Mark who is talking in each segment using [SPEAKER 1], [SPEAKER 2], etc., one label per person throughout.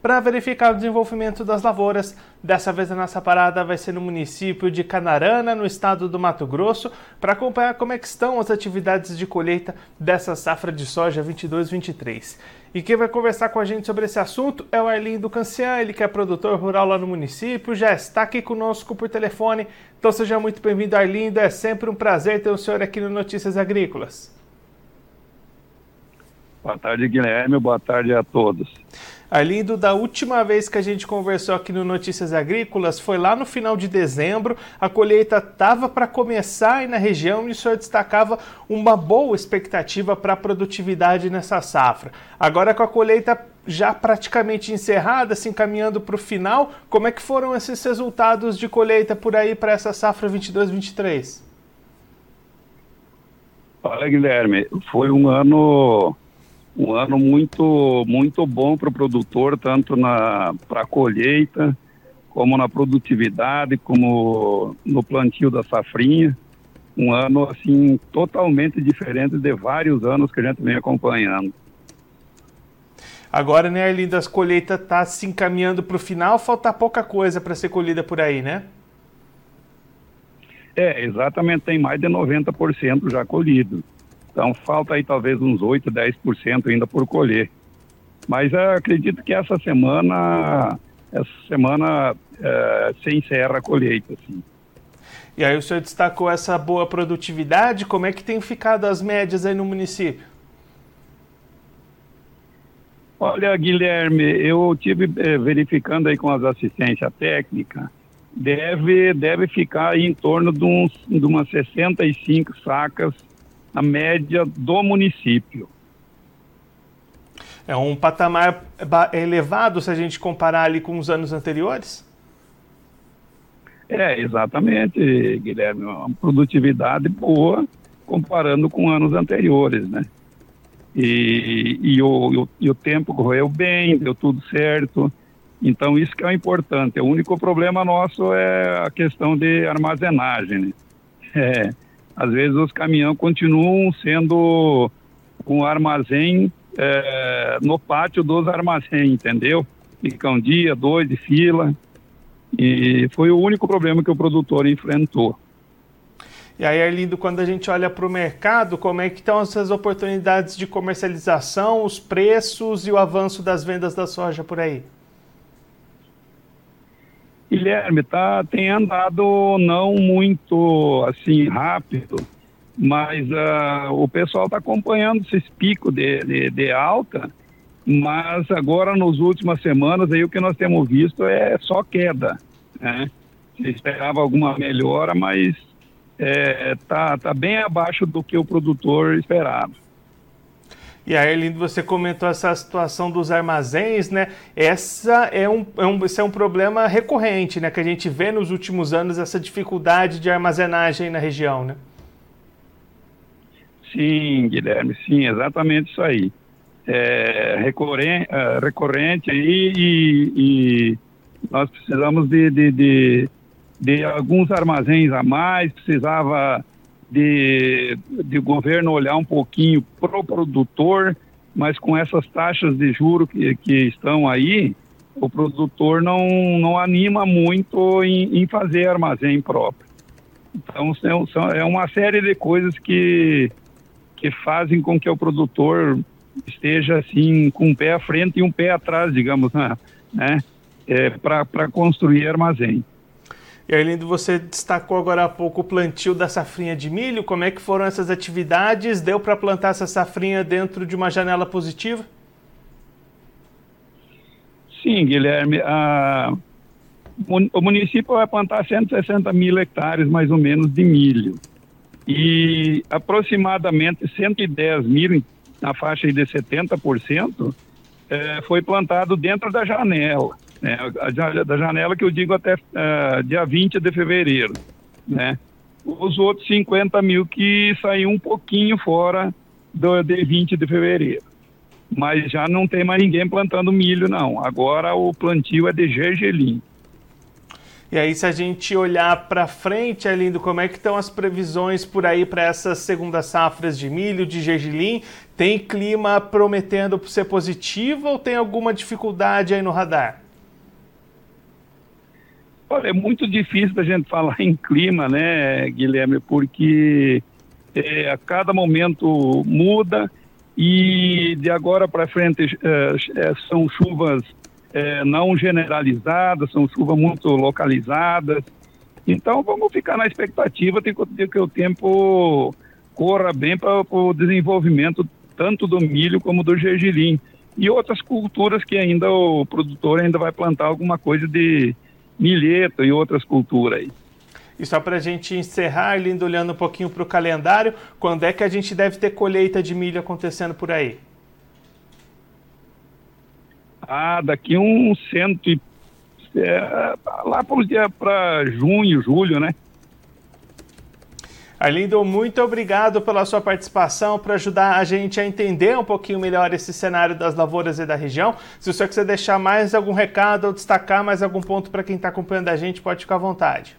[SPEAKER 1] para verificar o desenvolvimento das lavouras. Dessa vez a nossa parada vai ser no município de Canarana, no estado do Mato Grosso, para acompanhar como é estão as atividades de colheita dessa safra de soja 22-23. E quem vai conversar com a gente sobre esse assunto é o Arlindo Cancian, ele que é produtor rural lá no município, já está aqui conosco por telefone. Então seja muito bem-vindo, Arlindo. É sempre um prazer ter o senhor aqui no Notícias Agrícolas.
[SPEAKER 2] Boa tarde, Guilherme. Boa tarde a todos.
[SPEAKER 1] Arlindo, da última vez que a gente conversou aqui no Notícias Agrícolas foi lá no final de dezembro. A colheita estava para começar aí na região e o senhor destacava uma boa expectativa para a produtividade nessa safra. Agora, com a colheita já praticamente encerrada, se encaminhando para o final, como é que foram esses resultados de colheita por aí para essa safra 22-23?
[SPEAKER 2] Olha, Guilherme, foi um ano um ano muito muito bom para o produtor, tanto na para a colheita, como na produtividade, como no plantio da safrinha. Um ano assim totalmente diferente de vários anos que a gente vem acompanhando.
[SPEAKER 1] Agora, né, Arlindo, as colheitas tá se encaminhando para o final, falta pouca coisa para ser colhida por aí, né?
[SPEAKER 2] É, exatamente, tem mais de 90% já colhido. Então falta aí talvez uns 8, 10% ainda por colher. Mas acredito que essa semana, essa semana é, se encerra a colheita.
[SPEAKER 1] E aí o senhor destacou essa boa produtividade, como é que tem ficado as médias aí no município?
[SPEAKER 2] Olha, Guilherme, eu tive eh, verificando aí com as assistências técnicas, deve, deve ficar em torno de, uns, de umas 65 sacas a média do município.
[SPEAKER 1] É um patamar elevado se a gente comparar ali com os anos anteriores?
[SPEAKER 2] É, exatamente, Guilherme. Uma produtividade boa comparando com anos anteriores, né? E, e, o, e o tempo correu bem, deu tudo certo. Então, isso que é o importante. O único problema nosso é a questão de armazenagem. Né? É, às vezes os caminhões continuam sendo um armazém é, no pátio dos armazéns, entendeu? Fica um dia, dois de fila. E foi o único problema que o produtor enfrentou.
[SPEAKER 1] E aí, Arlindo, quando a gente olha para o mercado, como é que estão essas oportunidades de comercialização, os preços e o avanço das vendas da soja por aí?
[SPEAKER 2] Guilherme, tá, tem andado não muito assim rápido, mas uh, o pessoal está acompanhando esses picos de, de, de, alta, mas agora nas últimas semanas aí o que nós temos visto é só queda, né? Se esperava alguma melhora, mas é, tá, bem abaixo do que o produtor esperava.
[SPEAKER 1] E aí, Lindo, você comentou essa situação dos armazéns, né? Essa é um, é um, esse é um problema recorrente, né? Que a gente vê nos últimos anos essa dificuldade de armazenagem na região, né?
[SPEAKER 2] Sim, Guilherme, sim, exatamente isso aí. É recorrente, é, recorrente aí e, e, nós precisamos de, de, de, de alguns armazéns a mais, precisava de, de governo olhar um pouquinho para o produtor, mas com essas taxas de juro que, que estão aí, o produtor não, não anima muito em, em fazer armazém próprio. Então, são, são, é uma série de coisas que, que fazem com que o produtor esteja assim com um pé à frente e um pé atrás, digamos, né? né? É, para construir armazém.
[SPEAKER 1] E Arlindo, você destacou agora há pouco o plantio da safrinha de milho. Como é que foram essas atividades? Deu para plantar essa safrinha dentro de uma janela positiva?
[SPEAKER 2] Sim, Guilherme. A... O município vai plantar 160 mil hectares, mais ou menos, de milho. E aproximadamente 110 mil, na faixa de 70%, é, foi plantado dentro da janela né, da janela que eu digo até uh, dia 20 de fevereiro, né? Os outros 50 mil que saíram um pouquinho fora do de 20 de fevereiro. Mas já não tem mais ninguém plantando milho, não. Agora o plantio é de gergelim.
[SPEAKER 1] E aí, se a gente olhar para frente, Arlindo, como é que estão as previsões por aí para essas segundas safras de milho, de gergelim? Tem clima prometendo ser positivo ou tem alguma dificuldade aí no radar?
[SPEAKER 2] Olha, é muito difícil da gente falar em clima, né, Guilherme, porque é, a cada momento muda e de agora para frente é, é, são chuvas é, não generalizadas, são chuvas muito localizadas. Então vamos ficar na expectativa de que o tempo corra bem para o desenvolvimento tanto do milho como do gergelim e outras culturas que ainda o produtor ainda vai plantar alguma coisa de milheto e outras culturas aí.
[SPEAKER 1] E só para a gente encerrar, lindo, olhando um pouquinho para o calendário, quando é que a gente deve ter colheita de milho acontecendo por aí?
[SPEAKER 2] Ah, daqui um cento e... É, lá para junho, julho, né?
[SPEAKER 1] Arlindo, muito obrigado pela sua participação para ajudar a gente a entender um pouquinho melhor esse cenário das lavouras e da região. Se o senhor quiser deixar mais algum recado ou destacar mais algum ponto para quem está acompanhando a gente, pode ficar à vontade.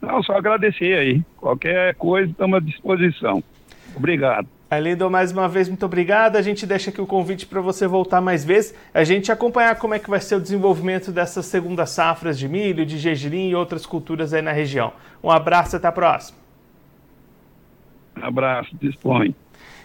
[SPEAKER 2] Não, só agradecer aí. Qualquer coisa, estamos à disposição. Obrigado.
[SPEAKER 1] Arlindo, mais uma vez, muito obrigado. A gente deixa aqui o convite para você voltar mais vezes, a gente acompanhar como é que vai ser o desenvolvimento dessas segundas safras de milho, de gergelim e outras culturas aí na região. Um abraço e até a próxima.
[SPEAKER 2] Um abraço, dispõe.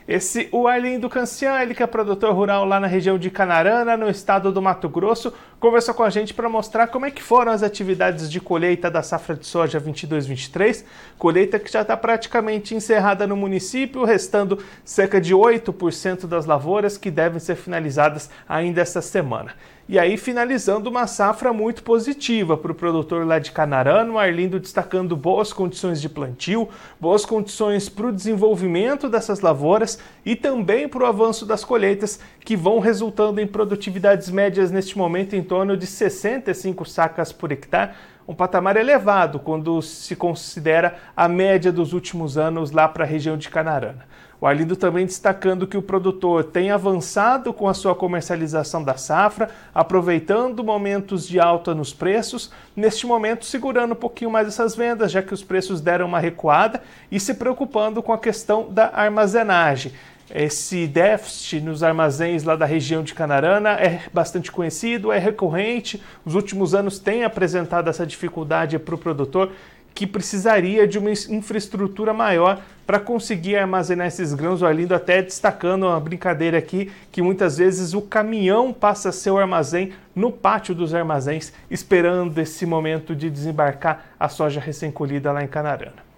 [SPEAKER 1] Esse, o Arlindo Cancian, ele que é produtor rural lá na região de Canarana, no estado do Mato Grosso, conversou com a gente para mostrar como é que foram as atividades de colheita da safra de soja 22-23, colheita que já está praticamente encerrada no município, restando cerca de 8% das lavouras que devem ser finalizadas ainda esta semana. E aí, finalizando uma safra muito positiva para o produtor lá de Canarana, o Arlindo destacando boas condições de plantio, boas condições para o desenvolvimento dessas lavouras e também para o avanço das colheitas, que vão resultando em produtividades médias neste momento em torno de 65 sacas por hectare, um patamar elevado quando se considera a média dos últimos anos lá para a região de Canarana. O Arlindo também destacando que o produtor tem avançado com a sua comercialização da safra, aproveitando momentos de alta nos preços, neste momento segurando um pouquinho mais essas vendas, já que os preços deram uma recuada, e se preocupando com a questão da armazenagem. Esse déficit nos armazéns lá da região de Canarana é bastante conhecido, é recorrente. Os últimos anos tem apresentado essa dificuldade para o produtor que precisaria de uma infraestrutura maior para conseguir armazenar esses grãos. O Arlindo até destacando uma brincadeira aqui, que muitas vezes o caminhão passa seu armazém no pátio dos armazéns, esperando esse momento de desembarcar a soja recém-colhida lá em Canarana.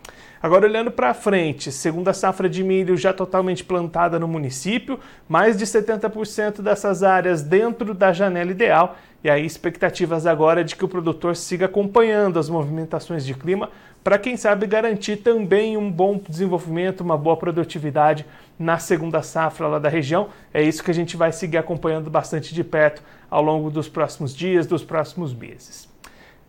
[SPEAKER 1] Agora, olhando para frente, segunda safra de milho já totalmente plantada no município, mais de 70% dessas áreas dentro da janela ideal, e aí expectativas agora de que o produtor siga acompanhando as movimentações de clima para, quem sabe, garantir também um bom desenvolvimento, uma boa produtividade na segunda safra lá da região. É isso que a gente vai seguir acompanhando bastante de perto ao longo dos próximos dias, dos próximos meses.